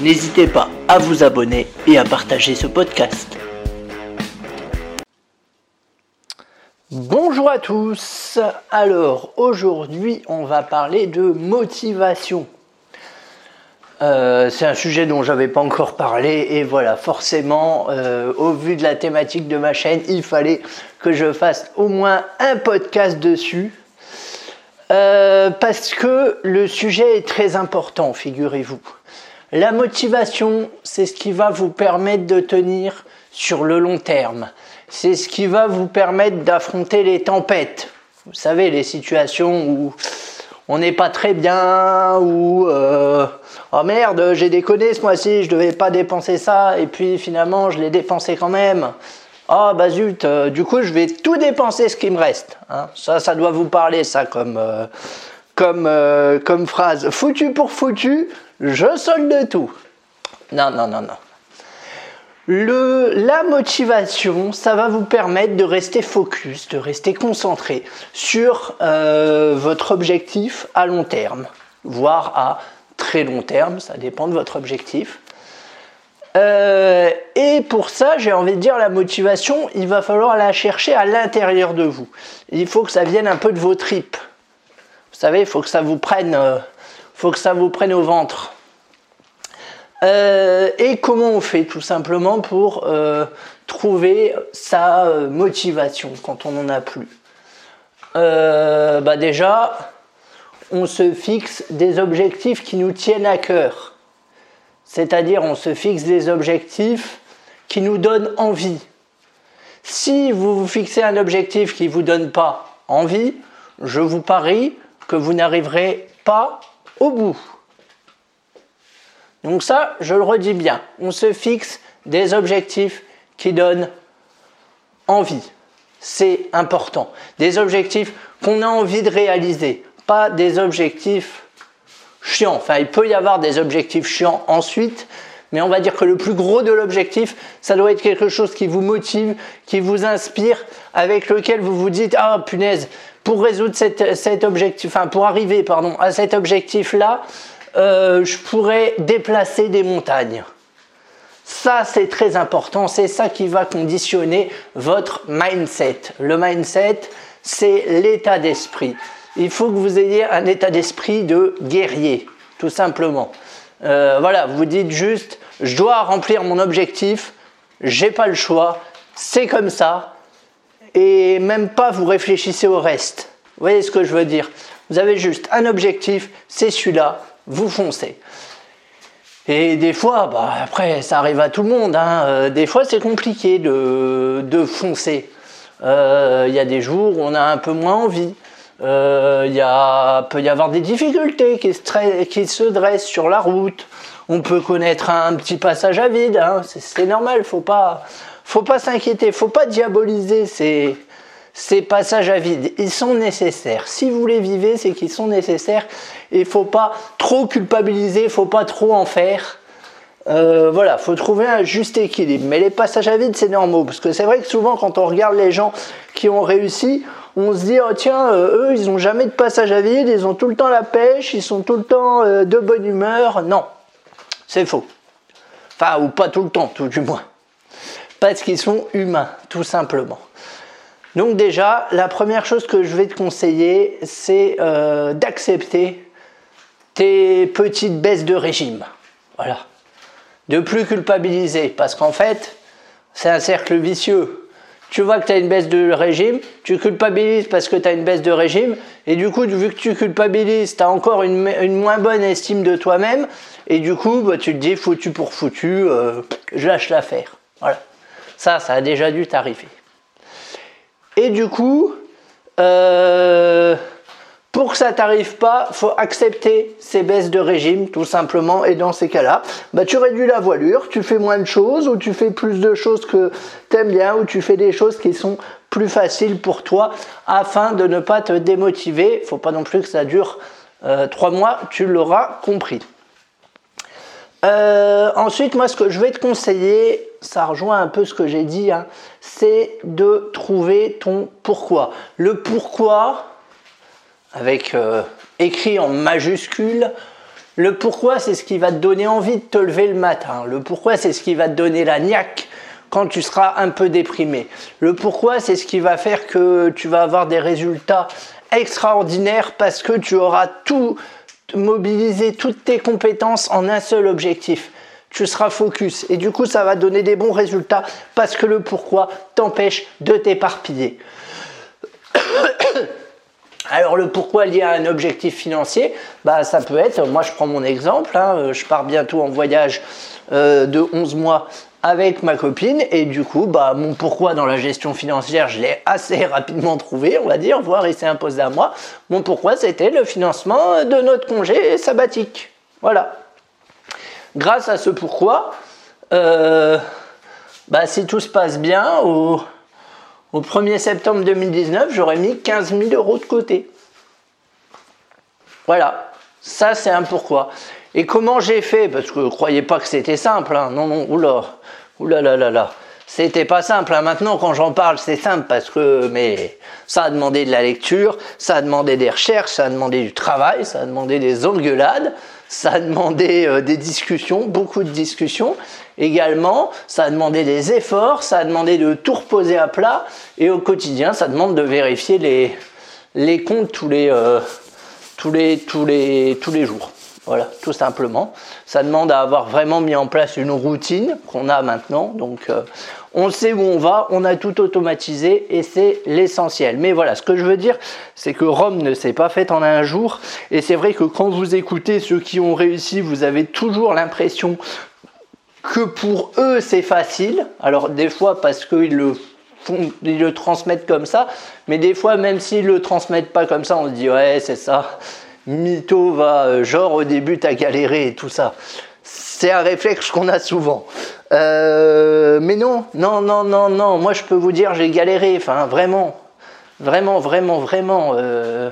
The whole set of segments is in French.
N'hésitez pas à vous abonner et à partager ce podcast. Bonjour à tous. Alors aujourd'hui on va parler de motivation. Euh, c'est un sujet dont j'avais pas encore parlé et voilà forcément euh, au vu de la thématique de ma chaîne il fallait que je fasse au moins un podcast dessus euh, parce que le sujet est très important figurez-vous. La motivation, c'est ce qui va vous permettre de tenir sur le long terme. C'est ce qui va vous permettre d'affronter les tempêtes. Vous savez, les situations où on n'est pas très bien, ou euh, oh merde, j'ai déconné ce mois-ci, je devais pas dépenser ça, et puis finalement je l'ai dépensé quand même. oh, bah zut, euh, du coup je vais tout dépenser ce qui me reste. Hein. Ça, ça doit vous parler, ça, comme, euh, comme, comme phrase. Foutu pour foutu, je solde tout. Non, non, non, non. Le, la motivation, ça va vous permettre de rester focus, de rester concentré sur euh, votre objectif à long terme, voire à très long terme, ça dépend de votre objectif. Euh, et pour ça, j'ai envie de dire, la motivation, il va falloir la chercher à l'intérieur de vous. Il faut que ça vienne un peu de vos tripes. Vous savez, il faut que ça vous prenne euh, faut que ça vous prenne au ventre. Euh, et comment on fait tout simplement pour euh, trouver sa euh, motivation quand on n'en a plus? Bah Déjà, on se fixe des objectifs qui nous tiennent à cœur. C'est-à-dire on se fixe des objectifs qui nous donnent envie. Si vous vous fixez un objectif qui ne vous donne pas envie, je vous parie que vous n'arriverez pas au bout. Donc ça, je le redis bien, on se fixe des objectifs qui donnent envie. C'est important. Des objectifs qu'on a envie de réaliser, pas des objectifs chiants. Enfin, il peut y avoir des objectifs chiants ensuite, mais on va dire que le plus gros de l'objectif, ça doit être quelque chose qui vous motive, qui vous inspire, avec lequel vous vous dites ah punaise, pour résoudre cet objectif, enfin pour arriver pardon à cet objectif-là, euh, je pourrais déplacer des montagnes. Ça, c'est très important. C'est ça qui va conditionner votre mindset. Le mindset, c'est l'état d'esprit. Il faut que vous ayez un état d'esprit de guerrier, tout simplement. Euh, voilà, vous dites juste, je dois remplir mon objectif, j'ai pas le choix, c'est comme ça, et même pas vous réfléchissez au reste. Vous voyez ce que je veux dire? Vous avez juste un objectif, c'est celui-là, vous foncez. Et des fois, bah, après, ça arrive à tout le monde. Hein. Euh, des fois, c'est compliqué de, de foncer. Euh, il y a des jours où on a un peu moins envie. Euh, il y peut y avoir des difficultés qui se, qui se, dressent sur la route. On peut connaître un petit passage à vide. Hein. C'est normal. Faut pas, faut pas s'inquiéter, faut pas diaboliser ces, ces passages à vide. Ils sont nécessaires. Si vous les vivez, c'est qu'ils sont nécessaires. Il faut pas trop culpabiliser, faut pas trop en faire. Euh, voilà, faut trouver un juste équilibre. Mais les passages à vide, c'est normal. Parce que c'est vrai que souvent, quand on regarde les gens qui ont réussi, on se dit, oh tiens, euh, eux, ils n'ont jamais de passage à vide, ils ont tout le temps la pêche, ils sont tout le temps euh, de bonne humeur. Non, c'est faux. Enfin, ou pas tout le temps, tout du moins parce qu'ils sont humains, tout simplement. Donc déjà, la première chose que je vais te conseiller, c'est euh, d'accepter tes petites baisses de régime. Voilà. De plus culpabiliser, parce qu'en fait, c'est un cercle vicieux. Tu vois que tu as une baisse de régime, tu culpabilises parce que tu as une baisse de régime, et du coup, vu que tu culpabilises, tu as encore une, moins bonne estime de toi-même, et du coup, bah, tu te dis foutu pour foutu, euh, je lâche l'affaire. Voilà. Ça, ça a déjà dû t'arriver. Et du coup, euh, Pour que ça t'arrive pas, faut accepter ces baisses de régime, tout simplement. Et dans ces cas-là, bah, tu réduis la voilure, tu fais moins de choses, ou tu fais plus de choses que tu aimes bien, ou tu fais des choses qui sont plus faciles pour toi, afin de ne pas te démotiver. Faut pas non plus que ça dure euh, trois mois, tu l'auras compris. Euh, ensuite, moi, ce que je vais te conseiller, ça rejoint un peu ce que j'ai dit, hein, c'est de trouver ton pourquoi. Le pourquoi, avec euh, écrit en majuscule, le pourquoi, c'est ce qui va te donner envie de te lever le matin. Le pourquoi, c'est ce qui va te donner la niaque quand tu seras un peu déprimé. Le pourquoi, c'est ce qui va faire que tu vas avoir des résultats extraordinaires parce que tu auras tout mobiliser toutes tes compétences en un seul objectif. Tu seras focus et du coup ça va donner des bons résultats parce que le pourquoi t'empêche de t'éparpiller. Alors le pourquoi lié à un objectif financier, bah ça peut être, moi je prends mon exemple, hein, je pars bientôt en voyage euh, de 11 mois avec ma copine. Et du coup bah mon pourquoi dans la gestion financière je l'ai assez rapidement trouvé on va dire voire il s'est imposé à moi. Mon pourquoi c'était le financement de notre congé sabbatique. Voilà. Grâce à ce pourquoi euh, bah, si tout se passe bien au, au 1er septembre 2019 j'aurais mis 15 000 euros de côté. Voilà. Ça c'est un pourquoi et comment j'ai fait? Parce que ne croyez pas que c'était simple. Hein. Non, non, oula, oula là là. C'était pas simple. Hein. Maintenant, quand j'en parle, c'est simple parce que, mais ça a demandé de la lecture, ça a demandé des recherches, ça a demandé du travail, ça a demandé des engueulades, ça a demandé euh, des discussions, beaucoup de discussions. Également, ça a demandé des efforts, ça a demandé de tout reposer à plat. Et au quotidien, ça demande de vérifier les, les comptes tous les, euh, tous les, tous les, tous les jours. Voilà, tout simplement. Ça demande à avoir vraiment mis en place une routine qu'on a maintenant. Donc, euh, on sait où on va, on a tout automatisé et c'est l'essentiel. Mais voilà, ce que je veux dire, c'est que Rome ne s'est pas faite en un jour. Et c'est vrai que quand vous écoutez ceux qui ont réussi, vous avez toujours l'impression que pour eux c'est facile. Alors, des fois, parce qu'ils le ils le transmettent comme ça, mais des fois, même s'ils le transmettent pas comme ça, on se dit ouais, c'est ça mytho va, euh, genre au début t'as galéré et tout ça. C'est un réflexe qu'on a souvent. Euh, mais non, non, non, non, non. Moi je peux vous dire j'ai galéré. Enfin vraiment, vraiment, vraiment, vraiment. Euh,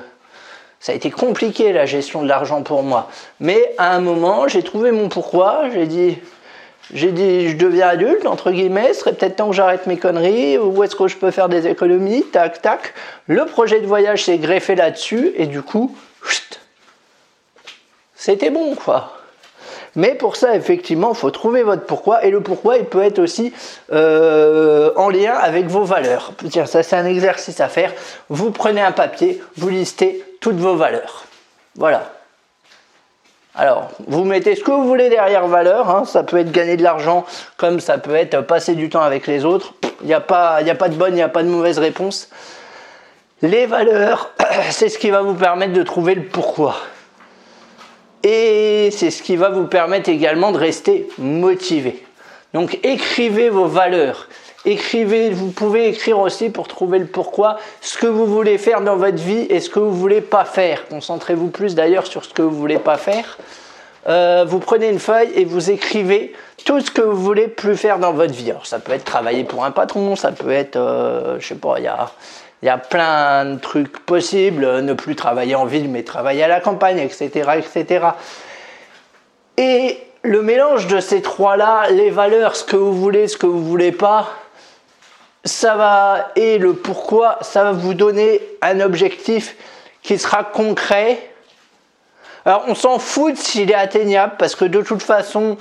ça a été compliqué la gestion de l'argent pour moi. Mais à un moment j'ai trouvé mon pourquoi. J'ai dit, j'ai dit je deviens adulte entre guillemets. Serait peut-être temps que j'arrête mes conneries. Où est-ce que je peux faire des économies? Tac, tac. Le projet de voyage s'est greffé là-dessus et du coup, chut, c'était bon, quoi. Mais pour ça, effectivement, il faut trouver votre pourquoi. Et le pourquoi, il peut être aussi euh, en lien avec vos valeurs. Tiens, ça, c'est un exercice à faire. Vous prenez un papier, vous listez toutes vos valeurs. Voilà. Alors, vous mettez ce que vous voulez derrière valeur. Hein. Ça peut être gagner de l'argent, comme ça peut être passer du temps avec les autres. Il n'y a, a pas de bonne, il n'y a pas de mauvaise réponse. Les valeurs, c'est ce qui va vous permettre de trouver le pourquoi. Et c'est ce qui va vous permettre également de rester motivé. Donc écrivez vos valeurs. Écrivez, vous pouvez écrire aussi pour trouver le pourquoi, ce que vous voulez faire dans votre vie et ce que vous voulez pas faire. Concentrez-vous plus d'ailleurs sur ce que vous voulez pas faire. Euh, vous prenez une feuille et vous écrivez tout ce que vous voulez plus faire dans votre vie. Alors ça peut être travailler pour un patron, ça peut être, euh, je sais pas, il y a y a plein de trucs possibles, ne plus travailler en ville mais travailler à la campagne, etc. etc. Et le mélange de ces trois-là, les valeurs, ce que vous voulez, ce que vous voulez pas, ça va, et le pourquoi, ça va vous donner un objectif qui sera concret. Alors on s'en fout s'il est atteignable parce que de toute façon,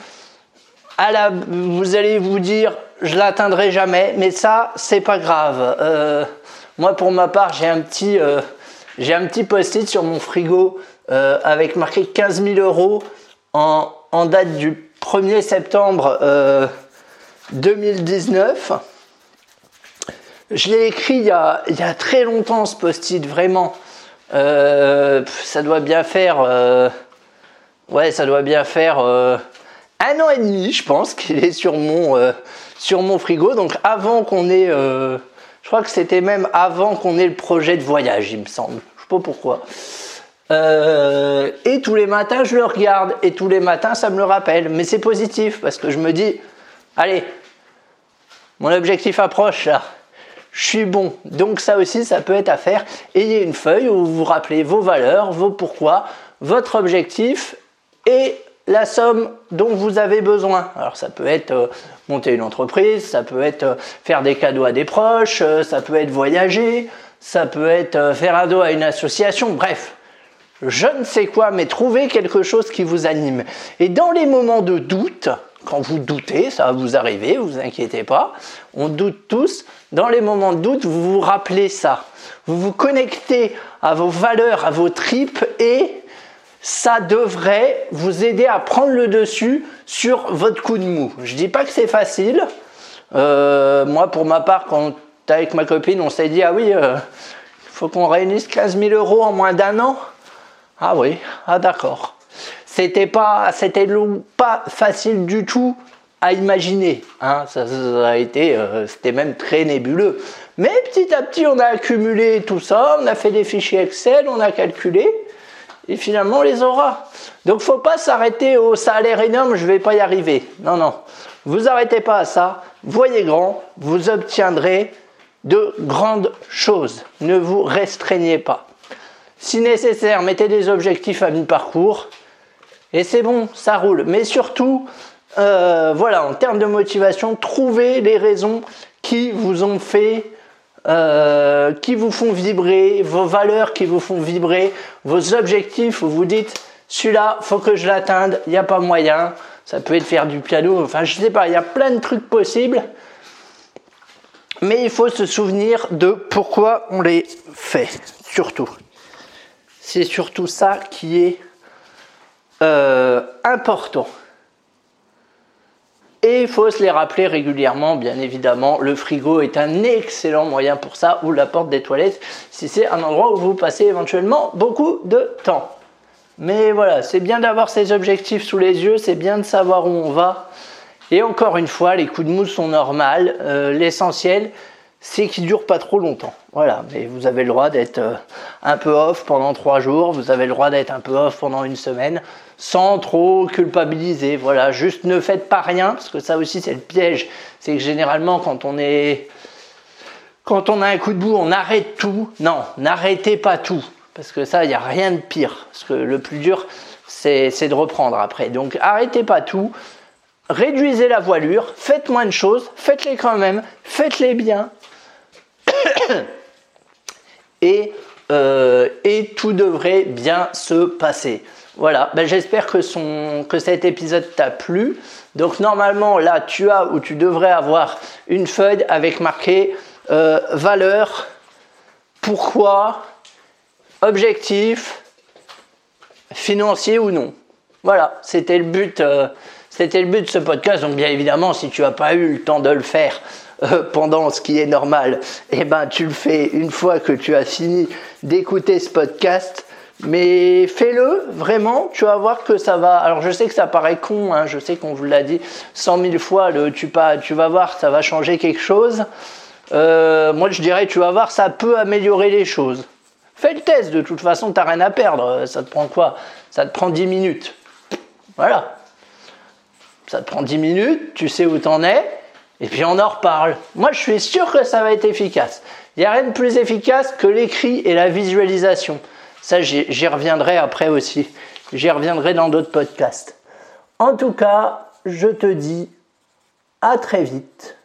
à vous allez vous dire je l'atteindrai jamais, mais ça c'est pas grave. Euh, moi, pour ma part, j'ai un petit, euh, j'ai un petit post-it sur mon frigo euh, avec marqué 15 000 euros en, date du 1er septembre 2019. Euh, Je l'ai écrit il y, a, il y, a, très longtemps ce post-it, vraiment. Ça doit bien faire. ouais, ça doit bien faire un an et demi, je pense, qu'il est sur mon, sur mon frigo. Donc avant qu'on ait je crois que c'était même avant qu'on ait le projet de voyage, il me semble. Je sais pas pourquoi. Euh, et tous les matins, je le regarde. Et tous les matins, ça me le rappelle. Mais c'est positif parce que je me dis, allez, mon objectif approche là. Je suis bon. Donc ça aussi, ça peut être à faire. Ayez une feuille où vous vous rappelez vos valeurs, vos pourquoi, votre objectif et la somme dont vous avez besoin. Alors ça peut être euh, monter une entreprise, ça peut être euh, faire des cadeaux à des proches, ça peut être voyager, ça peut être faire un dos à une association, bref je ne sais quoi, mais trouvez quelque chose qui vous anime. Et dans les moments de doute, quand vous doutez, ça va vous arriver, vous inquiétez pas, on doute tous, dans les moments de doute, vous vous rappelez ça. Vous vous connectez à vos valeurs, à vos tripes et ça devrait vous aider à prendre le dessus sur votre coup de mou. Je dis pas que c'est facile. Euh, moi, pour ma part, quand avec ma copine, on s'est dit ah oui, il euh, faut qu'on réunisse 15 000 euros en moins d'un an. Ah oui, ah d'accord. C'était pas, c'était pas facile du tout à imaginer. Hein. Ça, a été, euh, c'était même très nébuleux. Mais petit à petit, on a accumulé tout ça, on a fait des fichiers Excel, on a calculé, et finalement, on les aura. Donc, faut pas s'arrêter au salaire énorme, je vais pas y arriver. Non, non. Vous arrêtez pas à ça. Voyez grand, vous obtiendrez de grandes choses. Ne vous restreignez pas. Si nécessaire, mettez des objectifs à mi-parcours. Et c'est bon, ça roule. Mais surtout, euh, voilà, en termes de motivation, trouvez les raisons qui vous ont fait, euh, qui vous font vibrer, vos valeurs qui vous font vibrer, vos objectifs où vous dites, celui-là, faut que je l'atteigne, il n'y a pas moyen. Ça peut être faire du piano, enfin je sais pas, il y a plein de trucs possibles. Mais il faut se souvenir de pourquoi on les fait, surtout. C'est surtout ça qui est euh, important. Et il faut se les rappeler régulièrement, bien évidemment. Le frigo est un excellent moyen pour ça, ou la porte des toilettes, si c'est un endroit où vous passez éventuellement beaucoup de temps. Mais voilà, c'est bien d'avoir ces objectifs sous les yeux, c'est bien de savoir où on va. Et encore une fois, les coups de mousse sont normaux. Euh, l'essentiel, c'est qu'il dure pas trop longtemps. Voilà, mais vous avez le droit d'être euh, un peu off pendant trois jours, vous avez le droit d'être un peu off pendant une semaine, sans trop culpabiliser. Voilà, juste ne faites pas rien, parce que ça aussi c'est le piège. C'est que généralement quand on est, quand on a un coup de bout, on arrête tout. Non, n'arrêtez pas tout, parce que ça, il n'y a rien de pire. Parce que le plus dur, c'est de reprendre après. Donc arrêtez pas tout. Réduisez la voilure, faites moins de choses, faites-les quand même, faites-les bien, et, euh, et tout devrait bien se passer. Voilà, ben j'espère que, que cet épisode t'a plu. Donc normalement, là, tu as ou tu devrais avoir une feuille avec marqué euh, valeur, pourquoi, objectif, financier ou non. Voilà, c'était le but. Euh, c'était le but de ce podcast. Donc bien évidemment, si tu n'as pas eu le temps de le faire, pendant ce qui est normal, eh ben tu le fais une fois que tu as fini d'écouter ce podcast. Mais fais-le vraiment, tu vas voir que ça va. Alors je sais que ça paraît con, hein, je sais qu'on vous l'a dit cent mille fois, le, tu, pas, tu vas voir, ça va changer quelque chose. Euh, moi je dirais, tu vas voir, ça peut améliorer les choses. Fais le test, de toute façon, tu n'as rien à perdre. Ça te prend quoi? Ça te prend 10 minutes. Voilà. Ça te prend 10 minutes, tu sais où tu en es, et puis on en reparle. Moi, je suis sûr que ça va être efficace. Il n'y a rien de plus efficace que l'écrit et la visualisation. Ça, j'y reviendrai après aussi. J'y reviendrai dans d'autres podcasts. En tout cas, je te dis à très vite